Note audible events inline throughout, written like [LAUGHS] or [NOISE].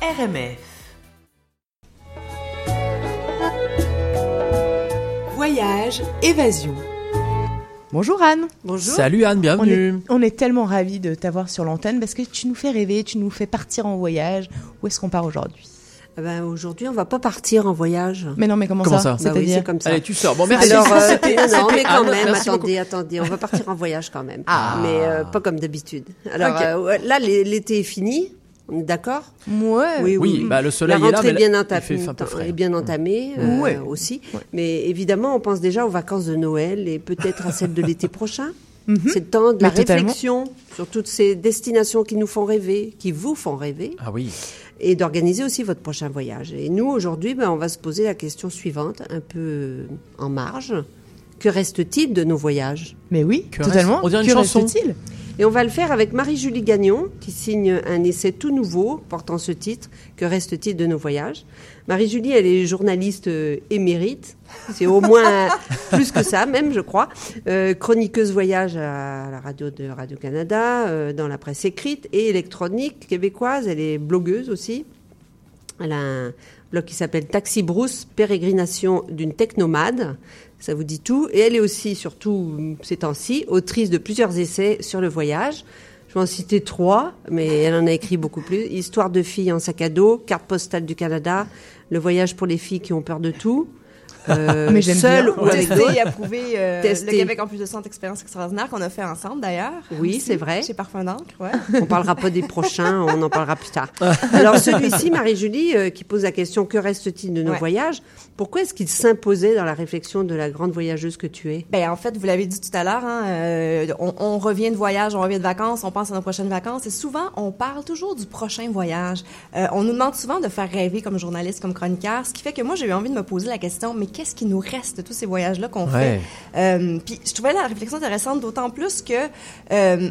RMF. Voyage, évasion. Bonjour Anne. Bonjour. Salut Anne, On bienvenue. est, on est tellement ravis de t'avoir sur l'antenne parce que tu nous fais rêver, tu nous fais partir en voyage. Où est-ce qu'on part aujourd'hui? Eh ben, aujourd'hui, on va pas partir en voyage. Mais non, mais comment, Comment ça Bah oui, C'est-à-dire c'est comme ça. Allez, tu sors. Bon, merci. Alors, euh, [LAUGHS] C'était- non, mais quand Anne, même, beaucoup. attendez, attendez, on va partir en voyage quand même. Ah. Mais euh, pas comme d'habitude. Alors euh, là, l'é- l'été est fini. On est d'accord Ouais. Oui, bah, le soleil la est là, rentrée mais bien entamée, est bien entamée euh, Ouais. aussi. Mais évidemment, on pense déjà aux vacances de Noël et peut-être à celles de l'été [LAUGHS] prochain. C'est le temps de la Mais totalement. réflexion sur toutes ces destinations qui nous font rêver, qui vous font rêver. Ah oui. et d'organiser aussi votre prochain voyage. Et nous, aujourd'hui, ben, on va se poser la question suivante, un peu euh, en marge. Que reste-t-il de nos voyages? Mais oui, Que totalement. reste- on dirait une que chanson. reste-t-il? Et on va le faire avec Marie-Julie Gagnon, qui signe un essai tout nouveau portant ce titre, Que reste-t-il de nos voyages? Marie-Julie, elle est journaliste euh, émérite, c'est au moins [LAUGHS] plus que ça même, je crois. Euh, chroniqueuse voyage à la radio de Radio-Canada, euh, dans la presse écrite et électronique québécoise. Elle est blogueuse aussi. Elle a un blog qui s'appelle Taxi Brousse, pérégrination d'une technomade. Ça vous dit tout. Et elle est aussi, surtout ces temps-ci, autrice de plusieurs essais sur le voyage. Je vais en citer trois, mais elle en a écrit beaucoup plus. Histoire de filles en sac à dos, carte postale du Canada, le voyage pour les filles qui ont peur de tout. Euh, [LAUGHS] Mais seul ou avec d'autres. et euh, le Québec en plus de 100 expériences extraordinaires qu'on a fait ensemble d'ailleurs. Oui, c'est vrai. Chez Parfum d'encre, ouais. On parlera pas des prochains, [LAUGHS] on en parlera plus tard. Alors celui-ci, Marie-Julie, euh, qui pose la question que reste-t-il de nos Ouais. voyages? Pourquoi est-ce qu'il s'imposait dans la réflexion de la grande voyageuse que tu es? Ben en fait, vous l'avez dit tout à l'heure, hein, euh, on, on revient de voyage, on revient de vacances, on pense à nos prochaines vacances, et souvent on parle toujours du prochain voyage. Euh, on nous demande souvent de faire rêver comme journaliste, comme chroniqueur, ce qui fait que moi j'ai eu envie de me poser la question, mais qu'est-ce qui nous reste de tous ces voyages-là qu'on Ouais. fait? Euh, Puis je trouvais la réflexion intéressante, d'autant plus que euh,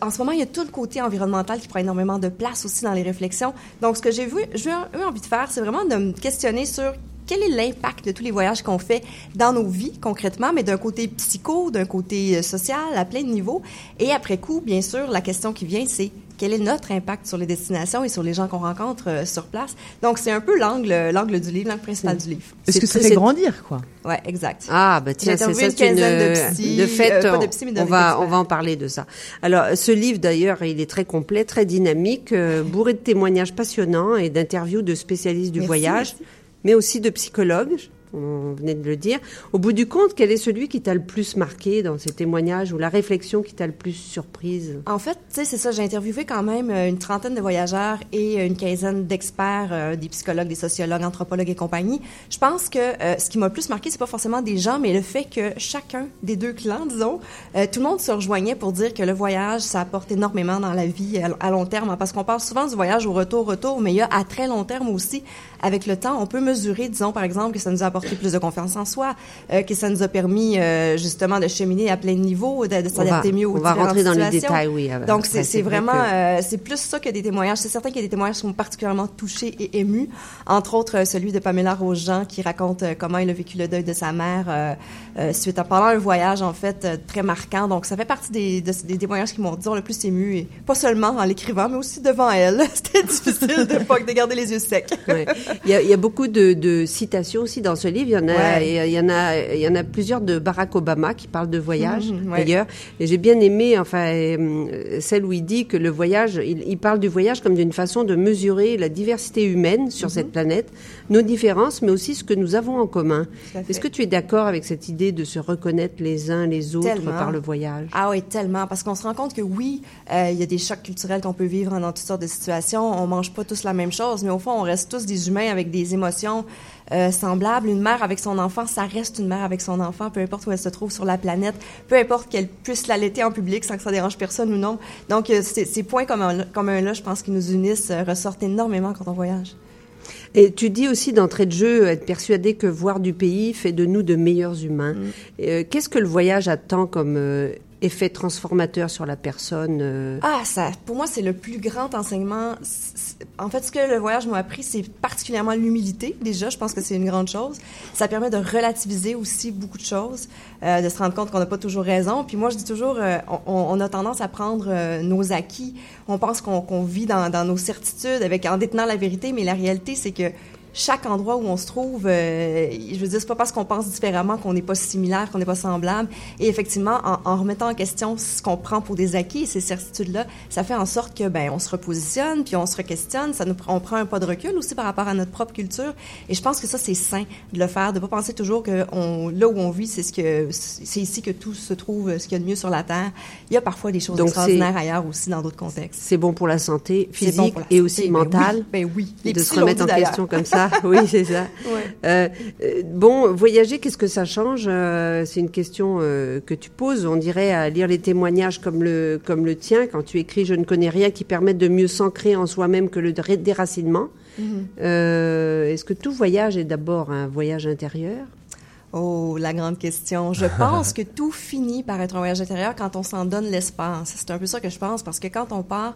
en ce moment, il y a tout le côté environnemental qui prend énormément de place aussi dans les réflexions. Donc, ce que j'ai vu, j'ai eu envie de faire, c'est vraiment de me questionner sur quel est l'impact de tous les voyages qu'on fait dans nos vies concrètement, mais d'un côté psycho, d'un côté euh, social, à plein de niveaux. Et après coup, bien sûr, la question qui vient, c'est quel est notre impact sur les destinations et sur les gens qu'on rencontre euh, sur place. Donc, c'est un peu l'angle, l'angle du livre, l'angle principal du livre. Est-ce C'est- que ça c'est- fait grandir, quoi? Ouais, exact. Ah, bah tiens, c'est ça, une quinzaine de une- psy, de fait, euh, pas de on- psy, mais on d'avec va, on va en parler de ça. Alors, ce livre, d'ailleurs, il est très complet, très dynamique, euh, bourré de témoignages passionnants et d'interviews de spécialistes du Merci, voyage, merci. mais aussi de psychologues. On venait de le dire. Au bout du compte, quel est celui qui t'a le plus marqué dans ces témoignages ou la réflexion qui t'a le plus surprise? En fait, tu sais, c'est ça. J'ai interviewé quand même euh, une trentaine de voyageurs et euh, une quinzaine d'experts, euh, des psychologues, des sociologues, anthropologues et compagnie. Je pense que ce qui m'a le plus marqué, c'est pas forcément des gens, mais le fait que chacun des deux clans, disons, tout le monde se rejoignait pour dire que le voyage, ça apporte énormément dans la vie à, long terme. hein, parce qu'on parle souvent du voyage au retour-retour, mais il y a à très long terme aussi, avec le temps, on peut mesurer, disons, par exemple, que ça nous a apporté plus de confiance en soi, euh, que ça nous a permis euh, justement de cheminer à plein de niveaux, de, de s'adapter mieux aux on va rentrer dans les situations. détails, oui. après, Donc, c'est c'est vrai vraiment, que- euh, c'est plus ça que des témoignages. C'est certain qu'il y a des témoignages qui sont particulièrement touchés et émus. Entre autres, euh, celui de Pamela Rojean qui raconte euh, comment il a vécu le deuil de sa mère euh, euh, suite à pendant un voyage, en fait, euh, très marquant. Donc, ça fait partie des, de- des témoignages qui m'ont, disons, le plus ému. Et pas seulement en l'écrivant, mais aussi devant elle. [LAUGHS] C'était difficile de de garder les yeux secs. Ouais. Il, y a, il y a beaucoup de, de citations aussi dans ce livre. Il y en a, Ouais. il y en a, il y en a plusieurs de Barack Obama qui parlent de voyage Mhm, ouais. d'ailleurs. Et j'ai bien aimé, enfin, euh, celle où il dit que le voyage, il, il parle du voyage comme d'une façon de mesurer la diversité humaine Mhm. sur cette planète, nos différences, mais aussi ce que nous avons en commun. Est-ce que tu es d'accord avec cette idée de se reconnaître les uns les autres Tellement. par le voyage? Ah oui, tellement. Parce qu'on se rend compte que oui, euh, il y a des chocs culturels qu'on peut vivre dans toutes sortes de situations. On mange pas tous la même chose, mais au fond, on reste tous des humains avec des émotions euh, semblables. Une mère avec son enfant, ça reste une mère avec son enfant, peu importe où elle se trouve sur la planète, peu importe qu'elle puisse l'allaiter en public sans que ça dérange personne ou non. Donc, euh, ces points communs- communs-là, je pense, qui nous unissent, euh, ressortent énormément quand on voyage. Et tu dis aussi d'entrée de jeu être persuadé que voir du pays fait de nous de meilleurs humains. Mm. Euh, Qu'est-ce que le voyage attend comme euh, effet transformateur sur la personne euh, Ah, ça, pour moi, c'est le plus grand enseignement. En fait, ce que le voyage m'a appris, c'est particulièrement l'humilité. Déjà, je pense que c'est une grande chose. Ça permet de relativiser aussi beaucoup de choses, euh, de se rendre compte qu'on n'a pas toujours raison. Puis moi, je dis toujours, euh, on, on a tendance à prendre euh, nos acquis. On pense qu'on qu'on vit dans, dans nos certitudes avec en détenant la vérité, mais la réalité, c'est que chaque endroit où on se trouve, euh, je veux dire, c'est pas parce qu'on pense différemment qu'on n'est pas similaire, qu'on n'est pas semblable. Et effectivement, en, en remettant en question ce qu'on prend pour des acquis et ces certitudes-là, ça fait en sorte que ben on se repositionne, puis on se re-questionne. Ça nous, on prend un pas de recul aussi par rapport à notre propre culture. Et je pense que ça c'est sain de le faire, de pas penser toujours que on, là où on vit, c'est ce que c'est ici que tout se trouve, ce qu'il y a de mieux sur la terre. Il y a parfois des choses Donc, extraordinaires ailleurs aussi dans d'autres contextes. C'est bon pour la santé physique bon et aussi ben mentale. oui, Ben oui, Les de se remettre en question comme ça. [LAUGHS] Oui, c'est ça. Ouais. Euh, euh, bon, voyager, qu'est-ce que ça change Euh, C'est une question euh, que tu poses. On dirait à lire les témoignages comme le comme le tien quand tu écris "Je ne connais rien" qui permettent de mieux s'ancrer en soi-même que le dé- déracinement. Euh, Est-ce que tout voyage est d'abord un voyage intérieur? Oh, la grande question. Je [LAUGHS] pense que tout finit par être un voyage intérieur quand on s'en donne l'espace. C'est un peu ça que je pense, parce que quand on part,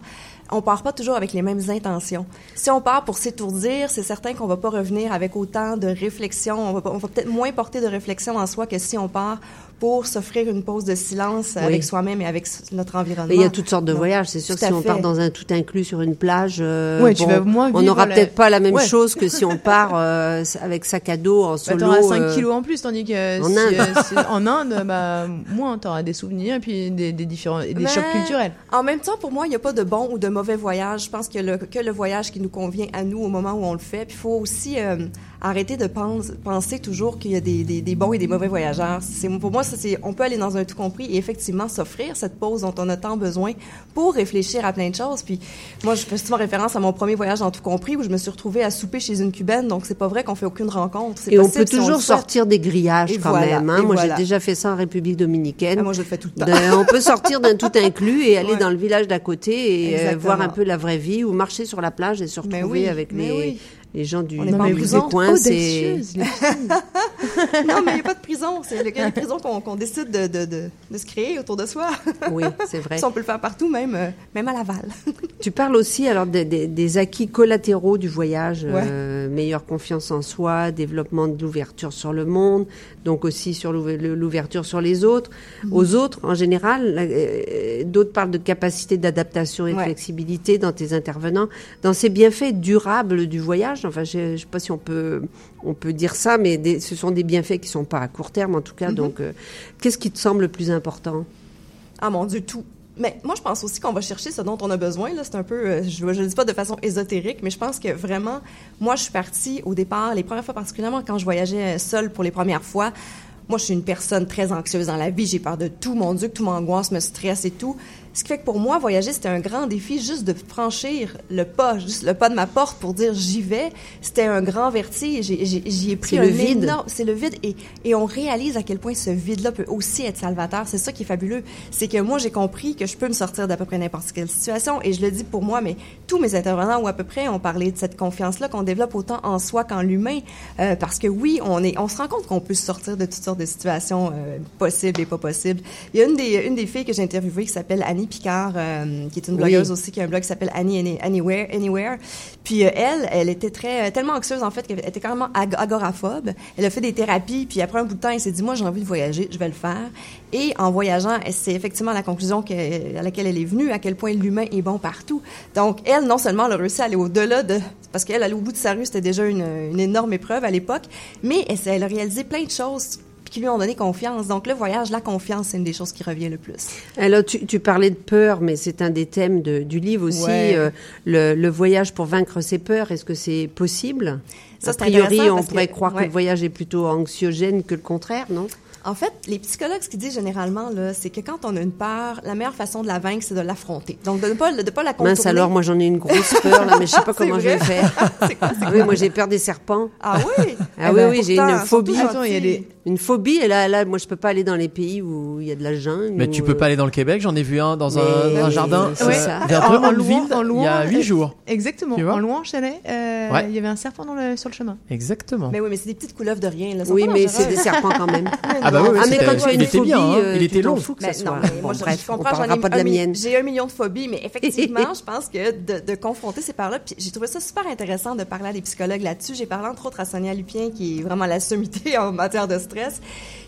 on part pas toujours avec les mêmes intentions. Si on part pour s'étourdir, c'est certain qu'on va pas revenir avec autant de réflexion. On va, va peut-être moins porter de réflexion en soi que si on part pour s'offrir une pause de silence Oui. avec soi-même et avec notre environnement. Mais il y a toutes sortes de Donc, voyages. C'est sûr que si on part dans un tout inclus sur une plage, euh, Ouais, tu vas moins on n'aura la- peut-être pas la même Ouais. chose que si on [LAUGHS] part euh, avec sac à dos en Bah, solo. t'auras 5 euh, kilos en plus, tandis que en si, Inde. euh, si- [LAUGHS] en Inde, bah, moins, t'auras des souvenirs et puis des, des différents, et des Mais chocs culturels. En même temps, pour moi, il n'y a pas de bon ou de mauvais voyage. Je pense que le, que le voyage qui nous convient à nous au moment où on le fait. Puis il faut aussi euh, arrêter de pense- penser toujours qu'il y a des, des, des bons et des mauvais voyageurs. C'est, pour moi, ça, c'est, on peut aller dans un tout compris et effectivement s'offrir cette pause dont on a tant besoin pour réfléchir à plein de choses. Puis moi, je fais souvent référence à mon premier voyage dans tout compris où je me suis retrouvée à souper chez une cubaine. Donc c'est pas vrai qu'on fait aucune rencontre. C'est Et on peut si toujours sortir des grillages Et quand voilà, même. hein. Moi, voilà. j'ai déjà fait ça en République dominicaine. Ah, moi, je le fais tout le temps. De- on peut sortir d'un tout inclus et aller Ouais. dans le village d'à côté et euh, voir un peu la vraie vie ou marcher sur la plage et se Mais retrouver oui, avec les, oui. Les gens du, On en du prison. coin. C'est [LAUGHS] non, mais il n'y a pas de prison. C'est le- les prisons qu'on, qu'on décide de, de, de, de se créer autour de soi. oui, c'est vrai. Ça, on peut le faire partout, même, euh, même à Laval. Tu parles aussi alors des, des- des acquis collatéraux du voyage, euh, meilleure confiance en soi, développement de l'ouverture sur le monde, donc aussi sur l'ouverture sur les autres, Mhm. aux autres en général. euh, D'autres parlent de capacité d'adaptation et de Ouais. flexibilité dans tes intervenants, dans ces bienfaits durables du voyage. Enfin, je ne sais pas si on peut on peut dire ça, mais des- ce sont des bienfaits qui sont pas à court terme en tout Mhm. cas. Donc, euh, qu'est-ce qui te semble le plus important? Ah mon Dieu, tout. Mais moi, je pense aussi qu'on va chercher ce dont on a besoin. Là, c'est un peu, euh, je ne le dis pas de façon ésotérique, mais je pense que vraiment, moi, je suis partie au départ, les premières fois particulièrement quand je voyageais seule pour les premières fois. Moi, je suis une personne très anxieuse dans la vie. J'ai peur de tout. Mon Dieu, que tout m'angoisse, me stresse et tout. Ce qui fait que pour moi, voyager, c'était un grand défi juste de franchir le pas, juste le pas de ma porte pour dire j'y vais. C'était un grand vertige. J'y ai pris C'est un le vide. énorme- c'est le vide et, et on réalise à quel point ce vide-là peut aussi être salvateur. C'est ça qui est fabuleux. C'est que moi, j'ai compris que je peux me sortir d'à peu près n'importe quelle situation et je le dis pour moi, mais tous mes intervenants ou à peu près ont parlé de cette confiance-là qu'on développe autant en soi qu'en l'humain. Euh, parce que oui, on est, on se rend compte qu'on peut se sortir de toutes sortes de situations euh, possibles et pas possibles. Il y a une des, une des filles que j'ai interviewées qui s'appelle Annie Picard, euh, qui est une Oui. blogueuse aussi, qui a un blog qui s'appelle Annie Any- Anywhere. Anywhere. Puis euh, elle, elle était très, euh, tellement anxieuse en fait qu'elle était carrément ag- agoraphobe. Elle a fait des thérapies, puis après un bout de temps, elle s'est dit moi j'ai envie de voyager, je vais le faire. Et en voyageant, c'est effectivement la conclusion que- à laquelle elle est venue, à quel point l'humain est bon partout. Donc elle, non seulement elle a réussi à aller au-delà de, parce qu'elle aller au bout de sa rue, c'était déjà une, une énorme épreuve à l'époque, mais elle, elle a réalisé plein de choses qui lui ont donné confiance. Donc le voyage, la confiance, c'est une des choses qui revient le plus. Alors, tu, tu parlais de peur, mais c'est un des thèmes de- du livre aussi. Ouais. euh, le, le voyage pour vaincre ses peurs, est-ce que c'est possible? Ça, A priori, on que- pourrait croire que le voyage est plutôt anxiogène que le contraire, non? En fait, les psychologues, ce qu'ils disent généralement, là, c'est que quand on a une peur, la meilleure façon de la vaincre, c'est de l'affronter. Donc, de ne pas, de pas la contourner. Mince alors, moi j'en ai une grosse peur, là, mais je sais pas [LAUGHS] comment je vais faire. [LAUGHS] c'est quoi, c'est Ah oui, moi j'ai peur des serpents. Ah oui? Ah Eh oui, ben, oui, j'ai une phobie. Attends, il y a des, Une phobie, et là, là, moi, je peux pas aller dans les pays où il y a de la jungle. Mais tu peux pas euh, aller dans le Québec, j'en ai vu un dans un, Mais- dans un mais jardin c'est ça. vers En- en en il y a huit jours. Exactement. En louant chalet, euh, il Ouais. y avait un serpent dans le, sur le chemin. Exactement. Mais oui, mais c'est des petites couleuvres de rien. Là. Oui, mais c'est des serpents quand même. [LAUGHS] Ah bah oui, ah, mais quand tu as il une était phobie, bien, hein. euh, il était long. moi, Bon, je, bref, je on comprends, j'en parlera ai pas de la mi- mienne. J'ai un million de phobies, mais [LAUGHS] effectivement, je pense que de, confronter ces parts-là, puis j'ai trouvé ça super intéressant de parler à des psychologues là-dessus. J'ai parlé entre autres à Sonia Lupien, qui est vraiment la sommité [LAUGHS] en matière de stress,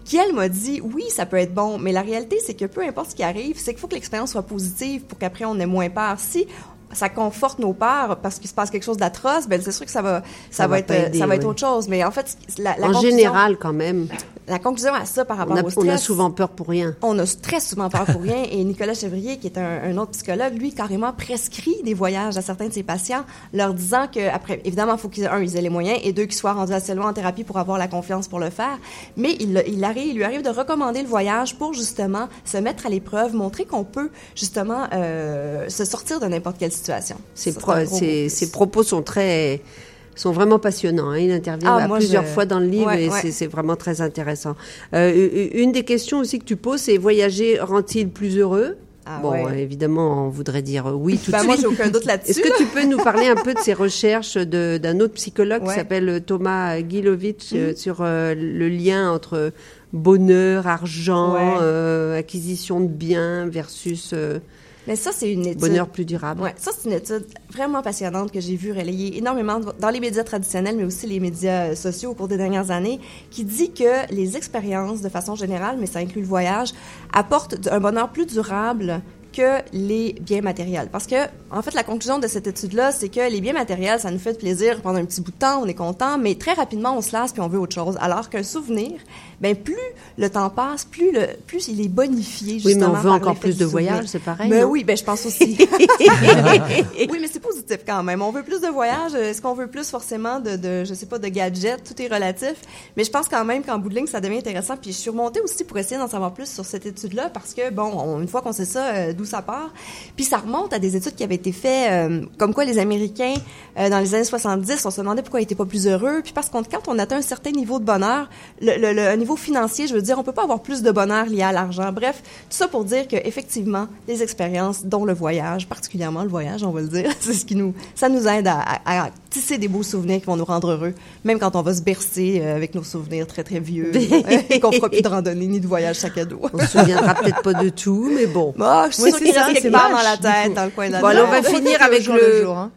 qui elle m'a dit, oui, ça peut être bon, mais la réalité, c'est que peu importe ce qui arrive, c'est qu'il faut que l'expérience soit positive pour qu'après on ait moins peur. Si ça conforte nos peurs parce qu'il se passe quelque chose d'atroce, ben c'est sûr que ça va, ça, Ça va va être, aider, ça va être oui. autre chose. Mais en fait, la, la En conclusion- général, quand même, la conclusion à ça par rapport on a, au on stress, a souvent peur pour rien. on a très souvent peur pour rien. Et Nicolas Chevrier, qui est un, un autre psychologue, lui, carrément prescrit des voyages à certains de ses patients, leur disant que, après, évidemment, il faut qu'ils, un, ils aient les moyens, et deux, qu'ils soient rendus assez loin en thérapie pour avoir la confiance pour le faire. Mais il, il, arrive, il lui arrive de recommander le voyage pour, justement, se mettre à l'épreuve, montrer qu'on peut, justement, euh, se sortir de n'importe quelle situation. Ses, pro- ses propos sont très sont vraiment passionnants. hein. Il intervient Ah, moi, plusieurs je- fois dans le livre Ouais, et ouais. c'est- vraiment très intéressant. Euh, une des questions aussi que tu poses, c'est voyager rend-il plus heureux? Ah, Bon, ouais. euh, évidemment, on voudrait dire euh, oui tout de moi, suite. j'ai aucun doute là-dessus. Est-ce que tu peux nous [LAUGHS] parler un peu de ces recherches d'un autre psychologue qui s'appelle Thomas Gilovitch euh, Mhm. sur euh, le lien entre bonheur, argent, euh, acquisition de biens versus euh, Mais ça, c'est une étude. bonheur plus durable Ouais, ça c'est une étude vraiment passionnante que j'ai vue relayer énormément dans les médias traditionnels, mais aussi les médias euh, sociaux au cours des dernières années, qui dit que les expériences, de façon générale, mais ça inclut le voyage, apportent un bonheur plus durable que les biens matériels. Parce que, en fait, la conclusion de cette étude-là, c'est que les biens matériels, ça nous fait plaisir pendant un petit bout de temps, on est content, mais très rapidement, on se lasse puis on veut autre chose. Alors qu'un souvenir, ben plus le temps passe, plus le, plus il est bonifié. Oui, mais Justement, on veut encore plus de voyages, c'est pareil. Ben oui, ben je pense aussi. [LAUGHS] oui, mais c'est positif quand même. On veut plus de voyages. Est-ce qu'on veut plus forcément de, de, je sais pas, de gadgets? Tout est relatif. Mais je pense quand même qu'en bout de ligne, ça devient intéressant. Puis je suis remontée aussi pour essayer d'en savoir plus sur cette étude-là parce que, bon, on- une fois qu'on sait ça, euh, d'où ça part. Puis ça remonte à des études qui avaient été faites, euh, comme quoi les Américains, euh, dans les années 70, on se demandait pourquoi ils étaient pas plus heureux. Puis parce qu'on, quand on atteint un certain niveau de bonheur, le, le- le- un niveau financier, je veux dire, on peut pas avoir plus de bonheur lié à l'argent. Bref, tout ça pour dire que effectivement, les expériences, dont le voyage, particulièrement le voyage, on va le dire, [LAUGHS] c'est ce qui nous, ça nous aide à, à- à tisser des beaux souvenirs qui vont nous rendre heureux, même quand on va se bercer euh, avec nos souvenirs très très vieux [LAUGHS] et qu'on fera plus de randonnée ni de voyage sac à dos. On se souviendra peut-être pas de tout, mais bon. Bah, je suis sûre c'est qu'il reste quelque part dans la tête, dans le coin de la Bon, alors, on va finir avec le- jour, hein.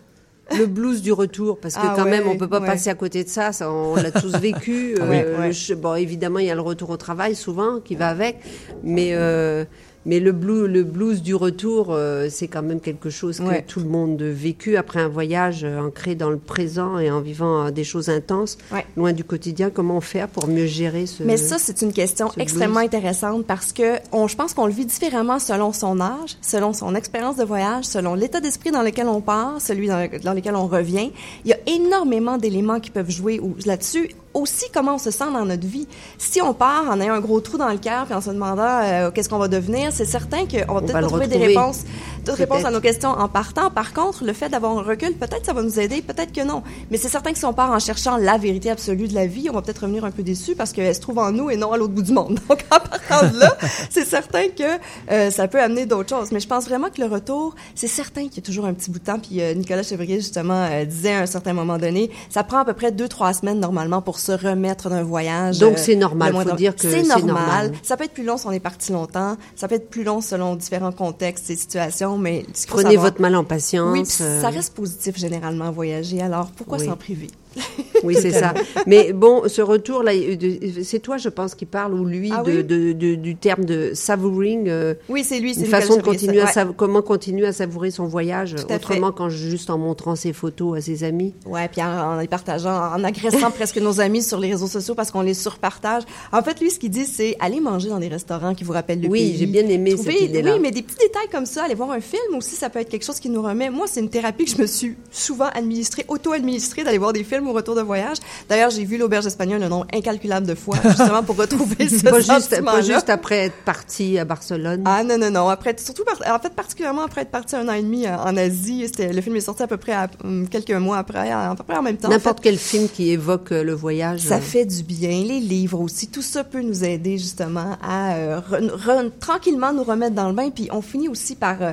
Le blues du retour, parce que Ah quand ouais, même, on peut pas ouais. passer à côté de ça. ça on l'a tous vécu. [LAUGHS] Oui, Euh, ouais. le ch- bon, évidemment, il y a le retour au travail souvent qui va avec, mais euh, mais le blues, le blues du retour, euh, c'est quand même quelque chose que Ouais. tout le monde a vécu après un voyage euh, ancré dans le présent et en vivant euh, des choses intenses, Ouais. loin du quotidien. Comment faire pour mieux gérer ce Mais ça, c'est une question extrêmement blues? intéressante parce que on, je pense qu'on le vit différemment selon son âge, selon son expérience de voyage, selon l'état d'esprit dans lequel on part, celui dans, le- dans lequel on revient. Il y a énormément d'éléments qui peuvent jouer ou- là-dessus. Aussi, comment on se sent dans notre vie. Si on part en ayant un gros trou dans le cœur puis en se demandant euh, qu'est-ce qu'on va devenir, c'est certain qu'on va peut-être trouver des réponses, de réponses à nos questions en partant. Par contre, le fait d'avoir un recul, peut-être ça va nous aider, peut-être que non. Mais c'est certain que si on part en cherchant la vérité absolue de la vie, on va peut-être revenir un peu déçu parce qu'elle se trouve en nous et non à l'autre bout du monde. [LAUGHS] Donc, en partant de là, [LAUGHS] c'est certain que euh, ça peut amener d'autres choses. Mais je pense vraiment que le retour, c'est certain qu'il y a toujours un petit bout de temps. Puis euh, Nicolas Chevrier, justement, euh, disait à un certain moment donné, ça prend à peu près deux, trois semaines normalement pour se remettre d'un voyage. Donc, euh, c'est normal. Faut dire que c'est c'est normal. normal. Ça peut être plus long si on est parti longtemps. Ça peut être plus long selon différents contextes et situations. Mais Prenez savoir- votre mal en patience. oui, puis euh, ça reste positif généralement voyager. Alors pourquoi Oui. s'en priver? Oui, c'est ça. Mais bon, ce retour là, de- c'est toi, je pense, qui parle ou lui Ah de, oui? de- de- du terme de savouring, euh, Oui, c'est lui, c'est une façon de continuer à sav- comment continuer à savourer son voyage autrement qu'en juste en montrant ses photos à ses amis. Ouais, ouais puis en, en les partageant, en agressant [LAUGHS] presque nos amis sur les réseaux sociaux parce qu'on les surpartage. En fait, lui, ce qu'il dit, c'est aller manger dans des restaurants qui vous rappellent le Oui, pays. j'ai bien aimé Trouver- cette idée-là. Oui, mais des petits détails comme ça, aller voir un film aussi, ça peut être quelque chose qui nous remet. Moi, c'est une thérapie que je me suis souvent administrée, auto-administrée, d'aller voir des films au retour de voyage. D'ailleurs, j'ai vu l'auberge espagnole un nombre incalculable de fois, [LAUGHS] justement pour retrouver ce Pas juste, pas juste après être parti à Barcelone. Ah non, non, non. Après, surtout, en fait, particulièrement après être parti un an et demi euh, en Asie. C'était, le film est sorti à peu près à, hum, quelques mois après, à, à peu près en même temps. N'importe En quel film qui évoque euh, le voyage. ça euh, fait du bien. Les livres aussi, tout ça peut nous aider justement à euh, re- re- tranquillement nous remettre dans le bain. Puis on finit aussi par... euh,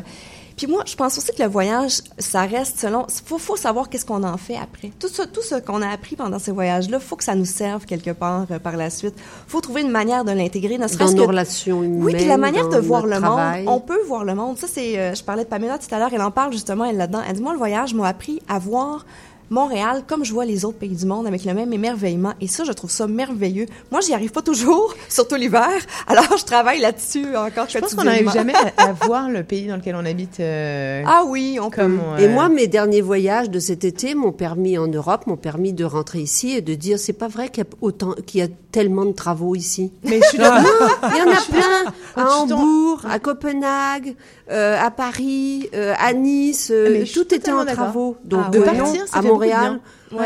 puis moi, je pense aussi que le voyage, ça reste selon. Faut, faut savoir qu'est-ce qu'on en fait après. Tout ça, tout ce qu'on a appris pendant ces voyages-là, faut que ça nous serve quelque part euh, par la suite. Faut trouver une manière de l'intégrer, ne dans serait-ce nos que relations humaines. oui, puis la manière de voir le travail. monde, on peut voir le monde. Ça, c'est, euh, je parlais de Pamela tout à l'heure, elle en parle justement, elle là-dedans. Elle dit, moi, le voyage m'a appris à voir Montréal comme je vois les autres pays du monde avec le même émerveillement. Et ça, je trouve ça merveilleux. Moi, j'y arrive pas toujours, [LAUGHS] surtout l'hiver. Alors, je travaille là-dessus encore Je pense qu'on n'arrive jamais à, à [LAUGHS] voir le pays dans lequel on habite euh, Ah oui, on comme peut. on, Et euh, moi, mes derniers voyages de cet été m'ont permis en Europe, m'ont permis de rentrer ici et de dire c'est pas vrai qu'il y a autant, qu'il y a tellement de travaux ici. Mais je suis d'accord. Il y en a [LAUGHS] plein à Hambourg, à Copenhague, euh, à Paris, euh, à Nice. euh, suis tout était en travaux. Donc Ah De ouais. euh, non, Montréal,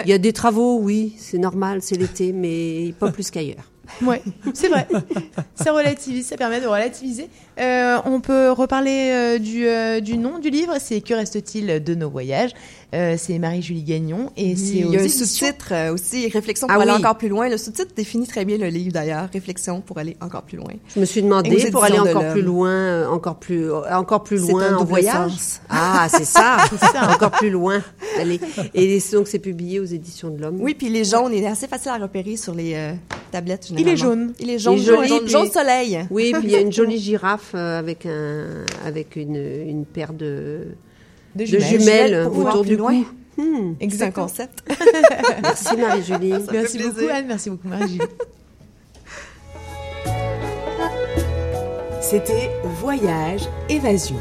il y a des travaux, oui, c'est normal, c'est l'été, mais pas plus qu'ailleurs. Ouais, c'est vrai. Ça relativise, ça permet de relativiser. Euh, on peut reparler euh, du, euh, du nom du livre. C'est Que reste-t-il de nos voyages? Euh, C'est Marie-Julie Gagnon et c'est Il y a un sous-titre euh, aussi, Réflexion Ah pour aller oui. encore plus loin. Le sous-titre définit très bien le livre d'ailleurs, Réflexion pour aller encore plus loin. Je me suis demandé pour aller encore plus loin, encore plus, encore plus loin un en voyage. sens. Ah, c'est ça, [LAUGHS] ça. encore plus loin. Allez. Et donc c'est publié aux éditions de l'Homme. Oui, puis il est jaune, il est assez facile à repérer sur les Il est généralement. jaune. Il est jaune, Il est jaune, joli, jaune, puis- jaune soleil. Oui, puis il y a une jolie [LAUGHS] girafe euh, avec un, avec une, une paire de, de de jumelles. autour du cou. Hmm. C'est un Exactement. concept. [LAUGHS] Merci Marie-Julie. Merci plaisir. beaucoup Anne, merci beaucoup Marie-Julie. C'était Voyage, Évasion.